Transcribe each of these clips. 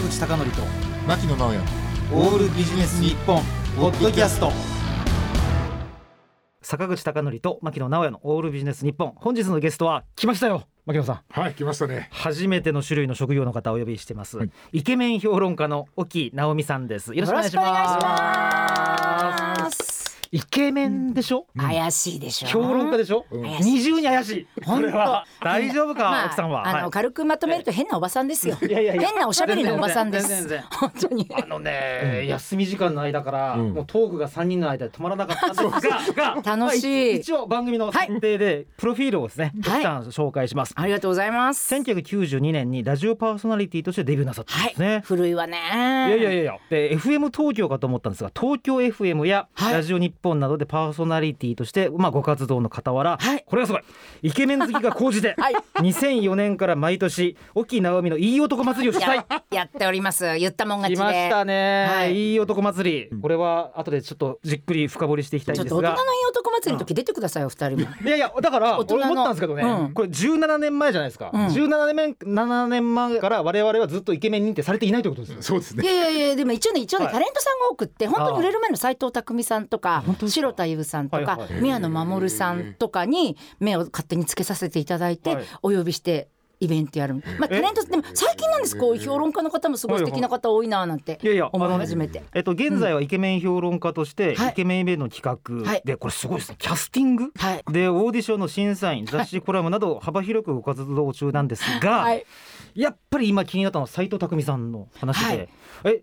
坂口孝則と牧野直哉。オールビジネス日本ポッドキャスト。坂口孝則と牧野直哉のオールビジネス日本。本日のゲストは来ましたよ牧野さん。はい来ましたね。初めての種類の職業の方をお呼びしてます、はい。イケメン評論家の沖直美さんです。よろしくお願いします。イケメンでしょ、怪しいでしょ。評論家でしょ、うん。二重に怪しい。こ本当。れは大丈夫か、まあ奥さんは、あの、はい軽くまとめると変なおばさんですよ。いやいやいや。変なおしゃべりのおばさんです。全然全然。本当に。あのね、休み時間の間から、うん。もうトークが三人の間で止まらなかったんですがが 楽しい。まあ一応番組の設定で、プロフィールをですね、はい。一旦紹介します。ありがとうございます。1992年にラジオパーソナリティとしてデビューなさったんはいですね。。古いわね。いやいやいやで FM 東京かと思ったんですが東京 FM やはい。ラジオ日本などでパーソナリティとして、まあ、ご活動の傍ら、はい。これがすごい。イケメン好きが高じて、はい。2004年から毎年沖直美のいい男祭りを主催ややっております。言ったもん勝ちで。来ましたね、はい。い、い男祭り。これは後でちょっとじっくり深掘りしていきたいんですが。ちょっと大人のいい男祭りの時出てくださいよ二人も。いやいやだから大人の。俺思ったんですけどね、うん。これ17年前じゃないですか、うん。17年前7年前から我々はずっとイケメン認定されていないということですよそうですね。いやいやいやでも一応ね一応ね、はい。タレントさんが多くって本当に売れる前の斉藤工さんとか白田優さんとか、はいはい。宮野真守さんとかに目を勝手につけさせていただいて、はい。お呼びしてイベントやる、まあ、タレントでも最近なんですこう評論家の方もすごい素敵な方多いななんて思い始めて。えっと、現在はイケメン評論家として、はい。イケメンイベントの企画、はい。でこれすごいですね。キャスティング？はい。でオーディションの審査員雑誌コラムなど幅広くご活動中なんですが、はいやっぱり今気になったのは斉藤匠さんの話で、はい。え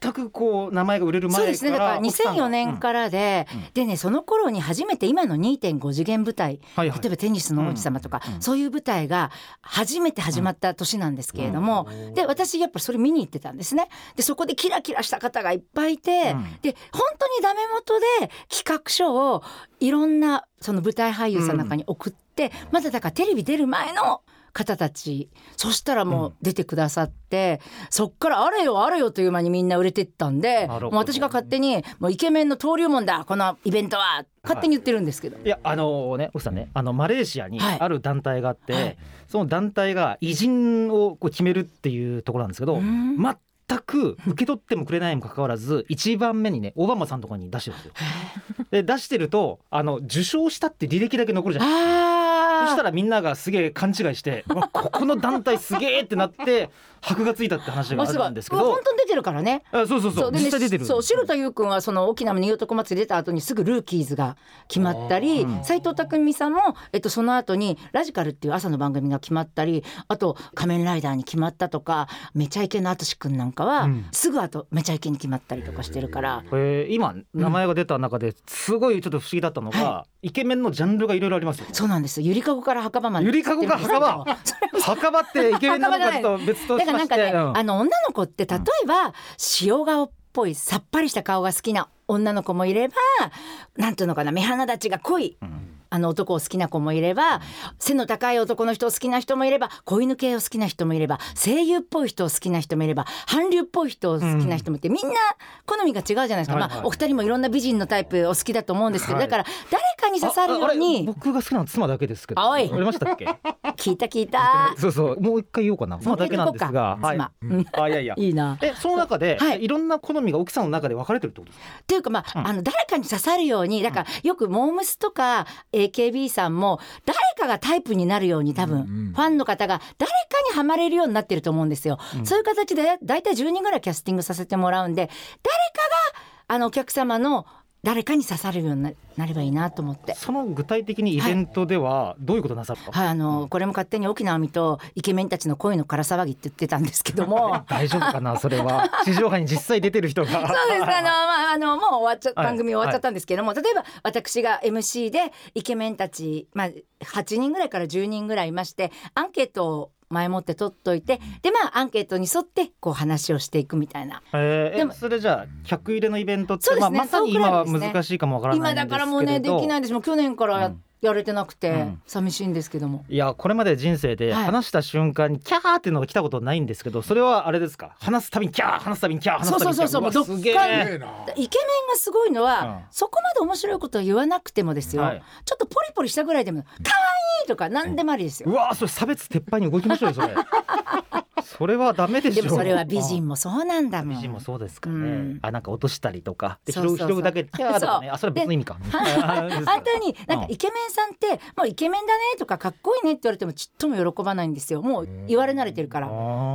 全くこう名前が売れる前からそうですね。だから2004年ら、からで、うん。でねその頃に初めて今の2.5次元舞台はいはい。例えばテニスの王子様とか、うん。そういう舞台が初めて始まった年なんですけれども、で私やっぱそれ見に行ってたんですね。でそこでキラキラした方がいっぱいいて、うん。で本当にダメ元で企画書をいろんなその舞台俳優さんの中に送って、まだだからテレビ出る前の方たち。そしたらもう出てくださって、そっからあれよあれよという間にみんな売れてったんでもう私が勝手にもうイケメンの登竜門だこのイベントは勝手に言ってるんですけど、い。やあのね奥さんねあのマレーシアにはい。ある団体があって、はい。その団体が偉人をこう決めるっていうところなんですけど、うん。全く受け取ってもくれないにもかかわらず一番目にねオバマさんとかに出してるんですよ。で出してるとあの受賞したって履歴だけ残るじゃん。あそしたらみんながすげえ勘違いして ここの団体すげえってなって箔がついたって話があるんですけど。本当に出てるからね。あそうそうそう。実際出てるそう白田優君はその沖縄の新男祭り出た後にすぐルーキーズが決まったりうん。斉藤匠さんも、えっと、その後にラジカルっていう朝の番組が決まったりあと仮面ライダーに決まったとかめちゃイケの淳君なんかは、うん。すぐ後めちゃイケに決まったりとかしてるから。えー今名前が出た中ですごいちょっと不思議だったのが、はイケメンのジャンルがいろいろありますよ。そうなんです。よゆりかごから墓場までゆりかごから墓場。墓場ってイケメンなのかちょっと別として、からなんかね、うん。あの女の子って例えば塩顔っぽいさっぱりした顔が好きな女の子もいればなんていうのかな目鼻立ちが濃いあの男を好きな子もいれば背の高い男の人を好きな人もいれば子犬系を好きな人もいれば声優っぽい人を好きな人もいれば韓流っぽい人を好きな人もいて、みんな好みが違うじゃないですか、はいはい。まあ、お二人もいろんな美人のタイプお好きだと思うんですけど、はいだから誰かに刺さるよああれうに僕が好きなのは妻だけですけど。おい。ありましたっけ？聞いた聞いた。そうそう。もう一回言おうかな。妻だけなんですが、はい。妻うん。あいやいや。いいな。えその中で、はい。い、ろんな好みが奥さんの中で分かれてるってことですか？っていうかまあ,、うん。あの誰かに刺さるようにだからよくモームスとか AKB さんも誰かがタイプになるように多分、うんうん。ファンの方が誰かにはまれるようになってると思うんですよ、うん。そういう形で大体10人ぐらいキャスティングさせてもらうんで誰かがあのお客様の誰かに刺さるようにななればいいなと思って。その具体的にイベントではどういうことなさるか？はい、あのこれも勝手に沖縄美とイケメンたちの恋のから騒ぎって言ってたんですけども 大丈夫かなそれは？地上波に実際出てる人が。そうですあの、まあ、あのもう終わっちゃはい番組終わっちゃったんですけども、例えば私が MC でイケメンたち、まあ、8人ぐらいから10人ぐらいいましてアンケートを前もって取っといてでまあアンケートに沿ってこう話をしていくみたいな。えー、でもえそれじゃあ客入れのイベントって、そうですね。まあ、まさに今は難しいかもわからないん今ですけれど。だからもうねできないです。もう去年からや,、うんやれてなくて、うん。寂しいんですけども。いやこれまで人生ではい。話した瞬間にキャーっていうのが来たことないんですけどそれはあれですか？話すたびにキャー話すたびにキャー話すたびにキャー。そうそうそうそううすイケメンがすごいのは、うん。そこまで面白いことは言わなくてもですよ、はい。ちょっとポリポリしたぐらいでも「可愛いとか何でもありですよ。うわーそれ差別撤廃に動きましょうよそれそれはダメでしょ。でもそれは美人もそうなんだもん。美人もそうですかね、うん。あなんか落としたりとか。で拾そうそうそう。う拾うだけでキャーとかねあそれは別の意味か反対 に なんかイケメンさん。ってもうイケメンだねとかかっこいいねって言われてもちっとも喜ばないんですよ。もう言われ慣れてるから。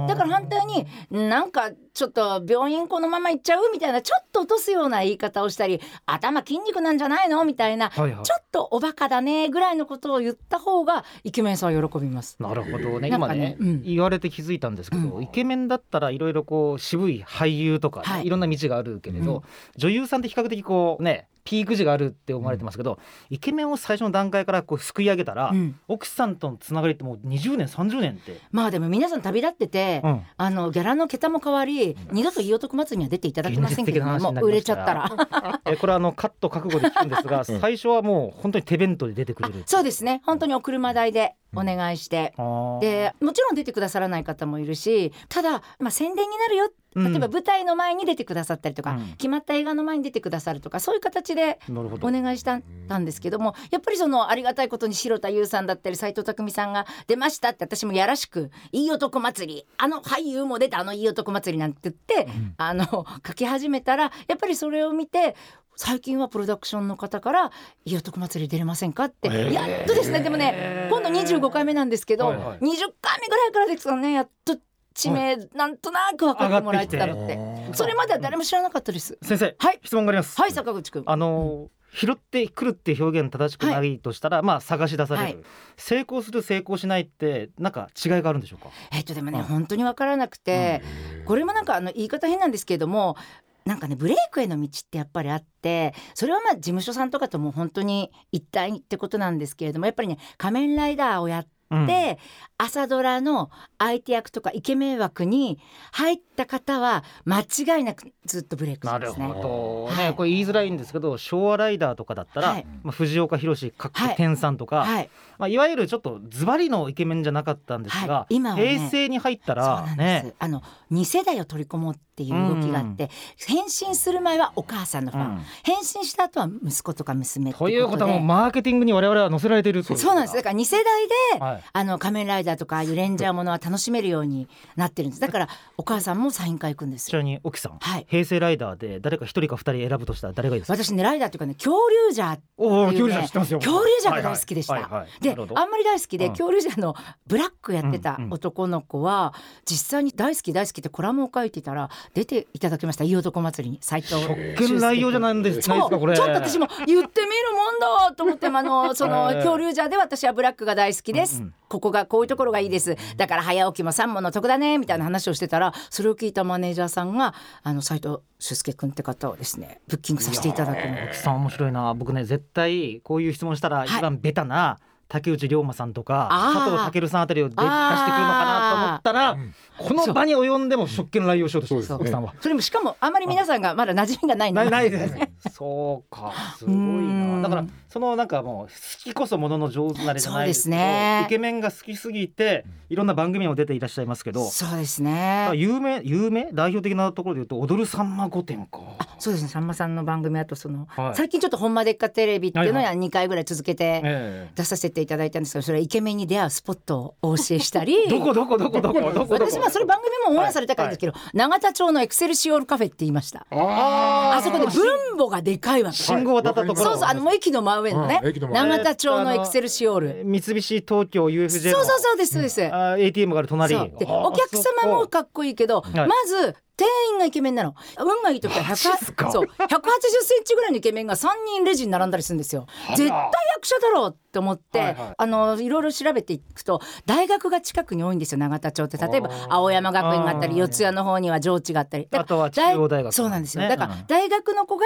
だから反対になんかちょっと病院このまま行っちゃうみたいなちょっと落とすような言い方をしたり頭筋肉なんじゃないのみたいな、はいはい。ちょっとおバカだねぐらいのことを言った方がイケメンさんは喜びます。なるほどね。今ね、ねうん。言われて気づいたんですけど、うイケメンだったらいろいろこう渋い俳優とか、い。い、ろんな道があるけれど、うん。女優さんって比較的こうねピーク時があるって思われてますけど、イケメンを最初の段階からこうすくい上げたら、うん。奥さんとのつながりってもう20年30年って、まあでも皆さん旅立ってて、うん。あのギャラの桁も変わり、二度といい男祭りには出ていただけませんけども売れちゃったら。えこれはあのカット覚悟で聞くんですが、最初はもう本当に手弁当で出てくれる。そうですね。本当にお車代でお願いして、あー。でもちろん出てくださらない方もいるしただ、まあ、宣伝になるよ。例えば舞台の前に出てくださったりとか、うん。決まった映画の前に出てくださるとかそういう形でお願いしたたんですけどもやっぱりそのありがたいことに白田優さんだったり斎藤工さんが出ましたって私もやらしく「いい男祭りあの俳優も出たあのいい男祭り」なんて言って、あの書き始めたらやっぱりそれを見て最近はプロダクションの方から「いい男祭り出れませんか?」って、やっとですね。でもね今度25回目なんですけど、はいはい。20回目ぐらいからですかねやっと知名なんとなく分かってもらえてたのって。それまでは誰も知らなかったです。先生、はい。質問があります。はい坂口くん。あの拾ってくるって表現正しくないとしたら、まあ探し出される、はい。成功する成功しないってなんか違いがあるんでしょうか？えっとでもね、うん。本当に分からなくて、これもなんかあの言い方変なんですけれどもなんかねブレイクへの道ってやっぱりあってそれはまあ事務所さんとかとも本当に一体ってことなんですけれどもやっぱりね「仮面ライダー」をやって。うん。で朝ドラの相手役とかイケメン枠に入った方は間違いなくずっとブレイクしなるますね。ほど。ね、はい。これ言いづらいんですけど昭和ライダーとかだったら、はい。まあ、藤岡弘かっこはい天さんとか、はい、まあ、いわゆるちょっとズバリのイケメンじゃなかったんですが、はい。今はね平成に入ったそうらなんです、ね。あの2世代を取り込もうっていう動きがあって、変身する前はお母さんのファン、うん。変身した後は息子とか娘ってということはもうでマーケティングに我々は載せられているといそうなんです。だから2世代で、はいあの仮面ライダーとかいうレンジャーものは楽しめるようになってるんです。だからお母さんもサイン会行くんですよ。ちなみに沖さん、はい。平成ライダーで誰か一人か二人選ぶとしたら誰がいいですか？私ねライダーっていうかね恐竜ジャーおおっていうね恐竜者知ってますよ。恐竜ジャーが大好きでした、はいはい。であんまり大好きで、うん。恐竜ジャーのブラックやってた男の子は、実際に大好き大好きってコラムを書いてたら出ていただきました。いい男祭りに斉藤職権内容じゃないんですかこれ。ちょっと私も言ってみるもんだと思ってあのその ええ。恐竜ジャーで私はブラックが大好きです、うんうんここがこういうところがいいです。だから早起きも三問の得だねみたいな話をしてたらそれを聞いたマネージャーさんがあの斉藤俊介君って方をですねブッキングさせていただくの。沖さん面白いな。僕ね絶対こういう質問したらい。一番ベタな竹内涼真さんとか佐藤健さんあたりを出出してくるのかなと思ったらこの場に及んでも職権乱用しようとしてるそう奥さんは。それもしかもあまり皆さんがまだ馴染みがないないないでですね。そうか、すごいうん。な。だからそのなんかもう好きこそものの上手なれじゃないですけどね。イケメンが好きすぎていろんな番組にも出ていらっしゃいますけど、そうですね。有名有名？代表的なところで言うと踊るさんま御殿か。そうですね。さんまさんの番組あとその、はい。最近ちょっと「ほんまでっかテレビ」っていうのはいや2回ぐらい続けてえ出させていただいたんですけどそれはイケメンに出会うスポットをお教えしたり。え どこどこどこどこどこどこ。私はそれ番組もオンエアされたからですけど、永田町のエクセルシオールカフェって言いました。ああそこで分母がでかいわけ。信号渡ったところ。そうそうあのもう駅の真上のね、永田町のエクセルシオール、三菱東京 UFJ の。そうそうそうですそうです、あ ATM がある隣。お客様もかっこいいけど、い。まず店員がイケメンなの。運がいい時はマジっすか？100そう180センチぐらいのイケメンが3人レジに並んだりするんですよ。絶対役者だろうって思って、はいはい。あのいろいろ調べていくと大学が近くに多いんですよ永田町って。例えば青山学院があったり四谷の方には上智があったり。あとは中央大学。そうなんですよ、ね。だからうん。大学の子が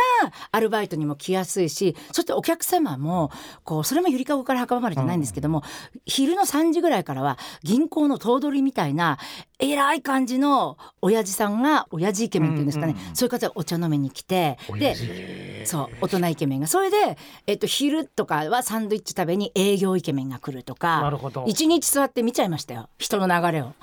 アルバイトにも来やすいしそしてお客様もこうそれもゆりかごから墓場までじゃないんですけども、昼の3時ぐらいからは銀行の頭取みたいな偉い感じの親父さんがな親父イケメンっていうんですかね、うんうんうん。そういう方がお茶飲みに来てでそう大人イケメンが。それで、えっと、昼とかはサンドイッチ食べに営業イケメンが来るとかなるほど。一日座って見ちゃいましたよ。人の流れを。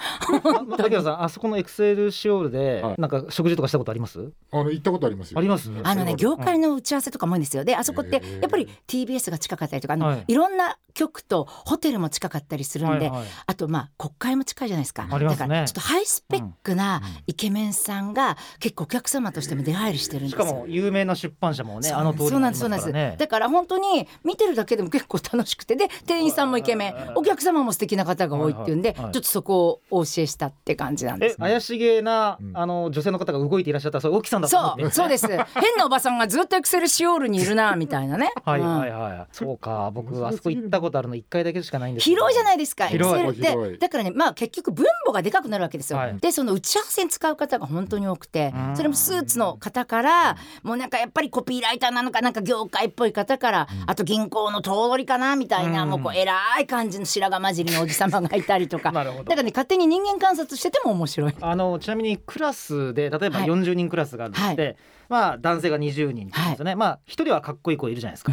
ま 竹野さんあそこのエクセルシオールではい。なんか食事とかしたことあります？あの行ったことありますよ。あります？あのね業界の打ち合わせとかも多いんですよ。であそこってやっぱり TBS が近かったりとかあの、はい。い、ろんな局とホテルも近かったりするんで、はいはい。あとまあ国会も近いじゃないですか。ありますね。だからちょっとハイスペックなイケメンさんが結構お客様としても出入りしてるんですよ。しかも有名な出版社もねあの通りそうなんですそうなんです、ねだから本当に見てるだけでも結構楽しくてで店員さんもイケメン。お客様も素敵な方が多いっていうんで、はいはいはい。ちょっとそこをお教えしたって感じなんですえ怪しげなうん。あの女性の方が動いていらっしゃったらそれ沖さんだそうそう。です変なおばさんがずっとエクセルシオールにいるなみたいなね。はいうんはい。はいそうか僕あそこ行ったことあるの一回だけしかないんです広いじゃないですかエク広いセルだからねまあ結局分母がでかくなるわけですよ、はい。でその打ち合わせに使う方が本当に多くてうん。それもスーツの方からもうなんかやっぱりコピーライターなのかなんか業界っぽい方からあと銀行の通りかなみたいなうん。もうこう偉い感じの白髪混じりのおじ様がいたりとか。だからね勝手に人間観察してても面白い。あのちなみにクラスで例えばはい。40人クラスがあるとして、まあ男性が20人ですよね、まあ一人はかっこいい子いるじゃないですか、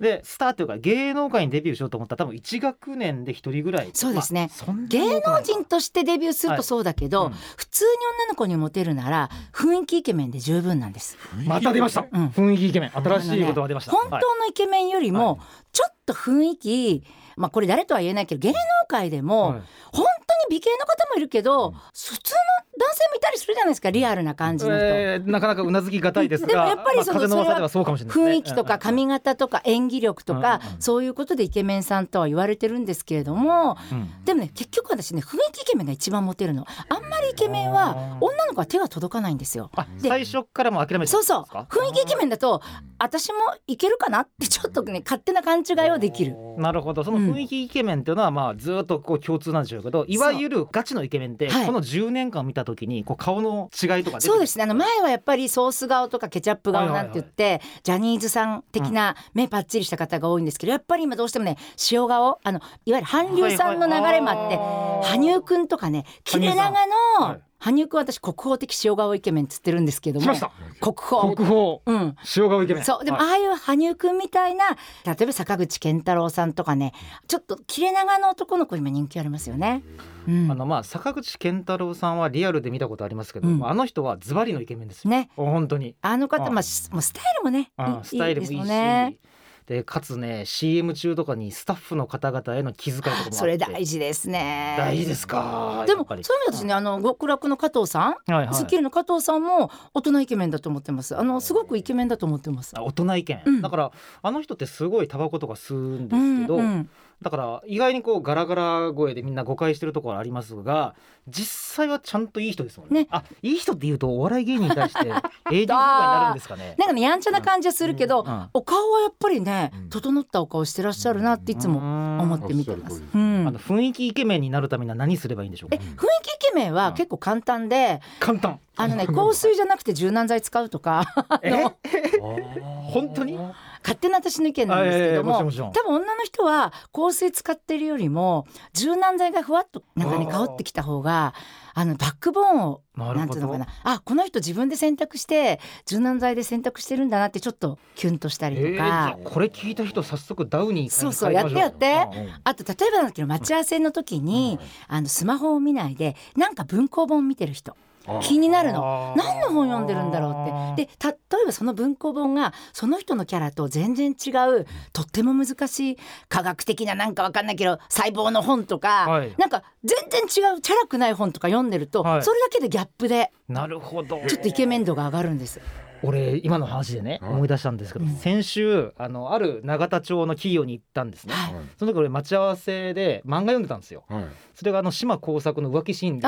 でスターというか芸能界にデビューしようと思ったら多分1学年で一人ぐらいそうですね。まあ芸能人としてデビューするとそうだけど、はい。うん普通に女の子にモテるなら雰囲気イケメンで十分なんです。また出ました、うん。雰囲気イケメン。新しい言葉が出ました、本はい。当のイケメンよりもはちょっと雰囲気、まあこれ誰とは言えないけど芸能界でもはい。本当に美形の方もいるけど、普通の男性もいたりするじゃないですかリアルな感じの人。えーなかなかうなずきがたいですがでもやっぱりそのまあ風の噂ではそうかもしれないね。雰囲気とか髪型とか演技力とかうんうんそういうことでイケメンさんとは言われてるんですけれどもうん。でもね結局私ね雰囲気イケメンが一番モテるの。あんまりイケメンは女の子は手が届かないんですよ。あで最初からもう諦めてそうそう。雰囲気イケメンだと私もいけるかなってちょっとね勝手な勘違いをできる。なるほど。その雰囲気イケメンっていうのはまあずっとこう共通なんでしょうけど、いわゆるガチのイケメンってはい。この10年間見た時にこう顔の違いとかそうですね。あの前はやっぱりソース顔とかケチャップ顔なんて言って、ジャニーズさん的な目パッチリした方が多いんですけどやっぱり今どうしてもね塩顔あのいわゆる韓流さんの流れもあって、羽生くんとかね切れ長のはい羽生くんは私国宝的塩顔イケメンっつってるんですけども。来ました。国宝。国宝。うん。塩顔イケメン。そう。でもはい。ああいう羽生くんみたいな例えば坂口健太郎さんとかねちょっと切れ長の男の子今人気ありますよね。うん。あのまあ坂口健太郎さんはリアルで見たことありますけど、うん。あの人はズバリのイケメンですよ、ね。本当に。あの方あまあしもうスタイルもねスタイルもいいし。いですよねでかつね CM 中とかにスタッフの方々への気遣いとかもあって。それ大事ですね。大事ですか。でもそういう意味で私ねあの極楽の加藤さん、はいはい。スッキリの加藤さんも大人イケメンだと思ってます。あのすごくイケメンだと思ってます。あ大人イケメン、うん。だからあの人ってすごいタバコとか吸うんですけど、うんうんだから意外にこうガラガラ声でみんな誤解してるところありますが実際はちゃんといい人ですもんね。ね。あいい人って言うとお笑い芸人に対して AD 妨害になるんですかね。なんかねやんちゃな感じはするけど、うんお顔はやっぱりねうん。整ったお顔してらっしゃるなっていつも思って見てます。うん。あの雰囲気イケメンになるためには何すればいいんでしょうかえ雰囲気イケメンは結構簡単で、簡単。あのね 香水じゃなくて柔軟剤使うとか。え？本当に？勝手な私の意見なんですけども多分女の人は香水使ってるよりも柔軟剤がふわっとなんかねあー香ってきた方があのバックボーンをなんていうのかな。あこの人自分で選択して柔軟剤で選択してるんだなってちょっとキュンとしたりとか。あ。これ聞いた人早速ダウにそうそうやってやって。うんあと例えばなんだけど待ち合わせの時に、あのスマホを見ないでなんか文庫本見てる人気になるの。何の本読んでるんだろうって。で例えばその文庫本がその人のキャラと全然違うとっても難しい科学的ななんかわかんないけど細胞の本とか、はい。なんか全然違うチャラくない本とか読んでると、はい。それだけでギャップでなるほど。ちょっとイケメン度が上がるんです。俺今の話でねはい。思い出したんですけど、うん。先週あのある永田町の企業に行ったんですね、はい。その時俺待ち合わせで漫画読んでたんですよ。はい。それがあの島耕作の浮気シーンで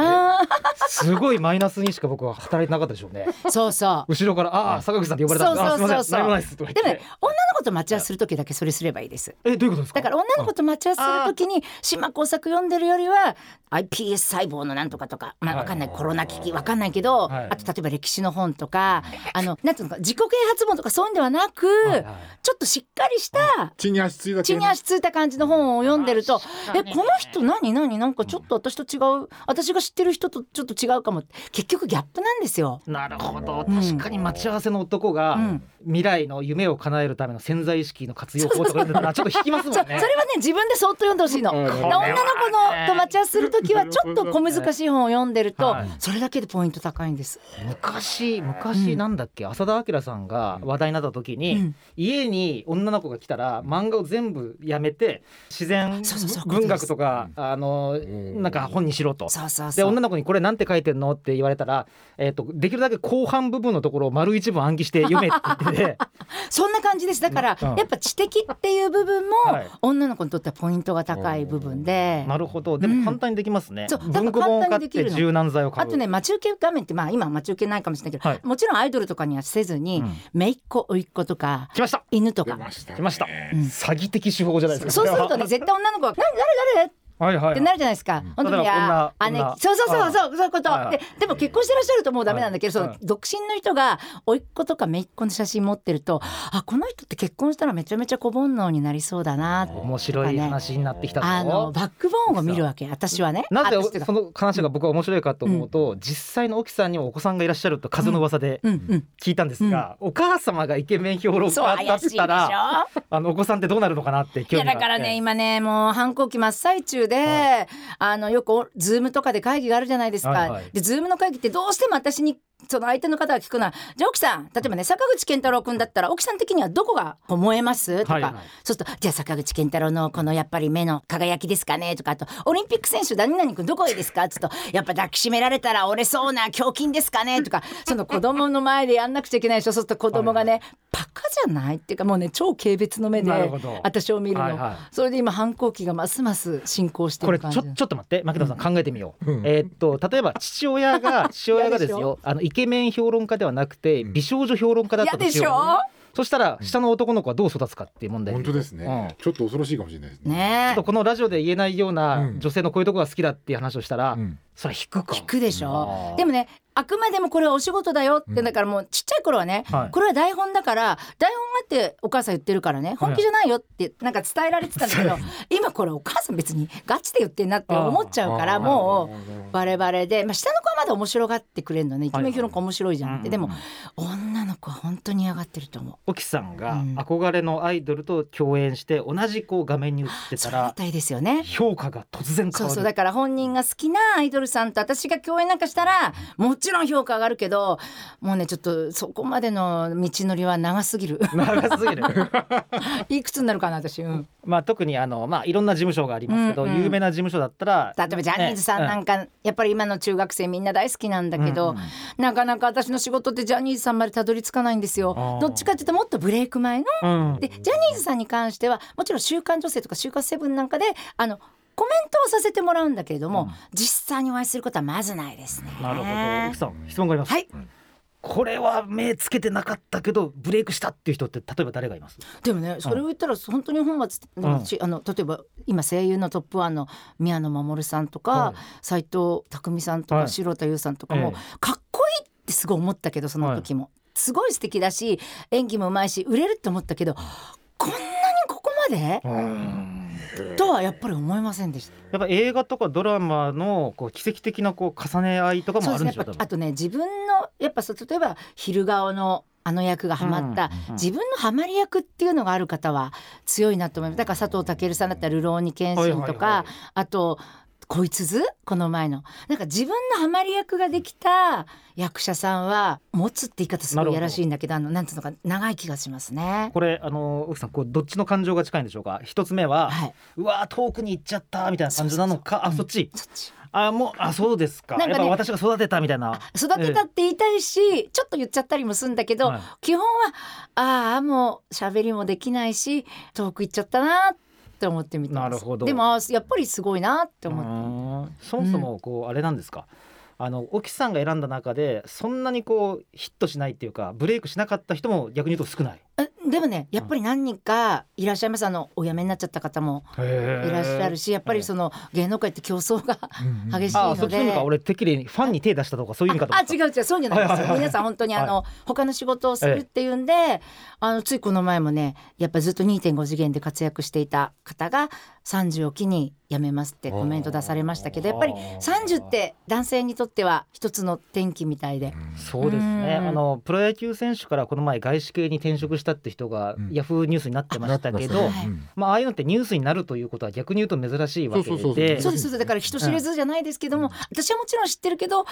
すごいマイナスにしか僕は働いてなかったでしょうね。ーそうそう。後ろから「ああ坂口さんって呼ばれたんです。あそうそうそうそう。すいません何もないです」とか言って。でもね女の子と待ち合わせする時だけそれすればいいです。えどういうことですか？だから女の子と待ち合わせする時に島工作読んでるよりは iPS 細胞のなんとかとかまあはいわかんない。コロナ危機わかんないけど、はい。あと例えば歴史の本とかあのなんていうのか自己啓発本とかそういうんではなく、はいはい。ちょっとしっかりした地に足ついた地に足ついた感じの本を読んでるとえこの人何何？なんかちょっと私と違う私が知ってる人とちょっと違うかも。結局ギャップなんですよ。なるほど。うん。確かに待ち合わせの男が、うん。未来の夢を叶えるための潜在意識の活用法とか読んでたらちょっと引きますもんね。それはね自分でそっと読んでほしいの。女の子のと待ち合わせする時は ちょっと小難しい本を読んでるとはい。それだけでポイント高いんです。昔昔なんだっけ、浅田明さんが話題になった時に、うん。家に女の子が来たら漫画を全部やめて自然そうそうそう。文学とかあのん。なんか本にしろと。そうそうそう。で女の子にこれなんて書いてんのって言われたら、えー、とできるだけ後半部分のところを丸一文暗記して読めって言ってて。そんな感じです。だから、うん。やっぱ知的っていう部分も、はい。女の子にとってはポイントが高い部分で。なるほど。でも簡単にできますね、そう。文庫本を買って簡単にできるの。柔軟剤を買う。あとね待ち受け画面ってまあ今は待ち受けないかもしれないけど、はい。もちろんアイドルとかにはせずに、うん。姪っ子甥っ子とか来ました。犬とか。出ましたね。来ました、うん。詐欺的手法じゃないですか。そうするとね絶対女の子は「何誰誰?」っははいはい。てなるじゃないですか。本当に例えばあ女姉女。そうそうそうそうそういうこと、はいはい。ででも結婚してらっしゃるともうダメなんだけど、はい。その独身の人が甥っ子とか姪っ子の写真持ってるとあこの人って結婚したらめちゃめちゃ小煩悩になりそうだなって面白い話になってきたぞ。あのバックボーンを見るわけ私はね。なぜその話が僕は面白いかと思うと、実際の奥さんにもお子さんがいらっしゃると風の噂でうん。うん、聞いたんですが、お母様がイケメン評論家だっ怪しいでしたらょ。あのお子さんってどうなるのかなってい興味があって。やだからね今ねもう反抗期真っ最中で、あのよくおズームとかで会議があるじゃないですか。はいはいでズームの会議ってどうしても私にその相手の方が聞くのは「じゃあ奥さん例えばね坂口健太郎君だったら奥さん的にはどこが萌えます?」とか、はいはいそうすると「じゃあ坂口健太郎のこのやっぱり目の輝きですかね?」とかあと「オリンピック選手何々君どこがいいですか?」っつうと「やっぱ抱きしめられたら折れそうな胸筋ですかね?」とかその子供の前でやんなくちゃいけないでしょそうすると子供がね、バカじゃない？っていうかもうね超軽蔑の目で私を見るの、はいはいそれで今反抗期がますます進行してこれる感じちょちょっと待って。牧田さん考えてみよう、うん。えーっと例えば父親が 父親がですよあのイケメン評論家ではなくて美少女評論家だったとしよう。嫌でしょ？そしたら下の男の子はどう育つかっていう問題。本当ですね、ちょっと恐ろしいかもしれないですね。ねえちょっとこのラジオで言えないようなうん。女性のこういうとこが好きだっていう話をしたら、うんそれは引くか。聞くでしょ。でもねあくまでもこれはお仕事だよって、うん。だからもうちっちゃい頃はね、はい。これは台本だから台本がってお母さん言ってるからね本気じゃないよってなんか伝えられてたんだけど、今これお母さん別にガチで言ってんなって思っちゃうからもうバレバレで、まあ、下の子はまだ面白がってくれるのねイケメン評論家はい面白いじゃんって、うんでも女の子は本当に嫌がってると思う。沖さんがうん。憧れのアイドルと共演して同じこう画面に映ってたら。評価が突然変わる。そうそうだから本人が好きなアイドルさんと私が共演なんかしたらもちろん評価上がるけどもうねちょっとそこまでの道のりは長すぎる。長すぎる。いくつになるかな私、うん、まあ特にあのまあいろんな事務所がありますけど、うんうん。有名な事務所だったら例えばジャニーズさんなんか、やっぱり今の中学生みんな大好きなんだけど、うんうん。なかなか私の仕事ってジャニーズさんまでたどり着かないんですよ。どっちかっていうともっとブレイク前のうん。でジャニーズさんに関してはもちろん「週刊女性」とか「週刊セブン」なんかであのコメントをさせてもらうんだけれども、うん。実際にお会いすることはまずないですね。なるほど。沖さん質問があります、はい。これは目つけてなかったけどブレイクしたっていう人って例えば誰がいます？でもねそれを言ったら本当に本末でも私あの例えば今声優のトップワンの宮野真守さんとかはい斎、藤工さんとはい。か城田優さんとかも、えかっこいいってすごい思ったけどその時も、すごい素敵だし演技もうまいし売れるって思ったけどこんなまで？とはやっぱり思いませんでした。やっぱ映画とかドラマのこう奇跡的なこう重ね合いとかもあるんでしょそうね。あとね自分のやっぱそう例えば昼顔のあの役がハマった、うんうん自分のハマり役っていうのがある方は強いなと思います。だから佐藤健さんだったら「流浪に剣心」とか、はいはいはい。あと「こいつず」この前のなんか自分のハマり役ができた役者さんは持つって言い方すごいやらしいんだけどあのなんていうのか長い気がしますね。これあの奥さんこうどっちの感情が近いんでしょうか？一つ目は、はい、うわー遠くに行っちゃったみたいな感じなのか？あそっち。そっち。あもうあそうですか。なんかねやっぱ私が育てたみたいな。育てたって言いたいし、ちょっと言っちゃったりもするんだけど、はい。基本はああもう喋りもできないし遠く行っちゃったなって思ってみてますなるほど。でもやっぱりすごいなって思って、うん。そもそもこうあれなんですか、あの沖さんが選んだ中でそんなにこうヒットしないっていうかブレイクしなかった人も逆に言うと少ない。えでもねやっぱり何人かいらっしゃいます。あのお辞めになっちゃった方もいらっしゃるしやっぱりその芸能界って競争が激しいあので。そっちのか。俺てっきりファンに手出したとかそういう意味かとあ違う違うそうじゃないですよ、皆さん本当にあの、は他の仕事をするっていうんで、あのついこの前もねやっぱずっと2.5次元で活躍していた方が30を機に辞めますってコメント出されましたけどやっぱり30って男性にとっては一つの転機みたいで、そうですね。うん。あのプロ野球選手からこの前外資系に転職したって人がうん。ヤフーニュースになってましたけど、なってましたね。うんまあああいうのってニュースになるということは逆に言うと珍しいわけで。そうですそうですだから人知れずじゃないですけども、私はもちろん知ってるけど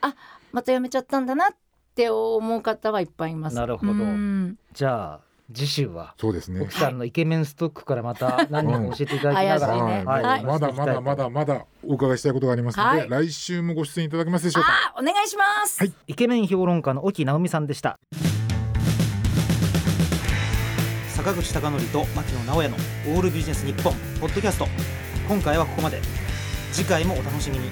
あまた辞めちゃったんだなって思う方はいっぱいいます。なるほどうんじゃあ次週はそうですね。奥。さんのイケメンストックからまた何人か教えていただきながら、うん。怪しいねはいはいまだまだまだまだお伺いしたいことがありますので、はい。来週もご出演いただけますでしょうか？あお願いします。はい。イケメン評論家の沖直美さんでした。坂口孝則と牧野直哉のオールビジネス日本ポッドキャスト。今回はここまで。次回もお楽しみに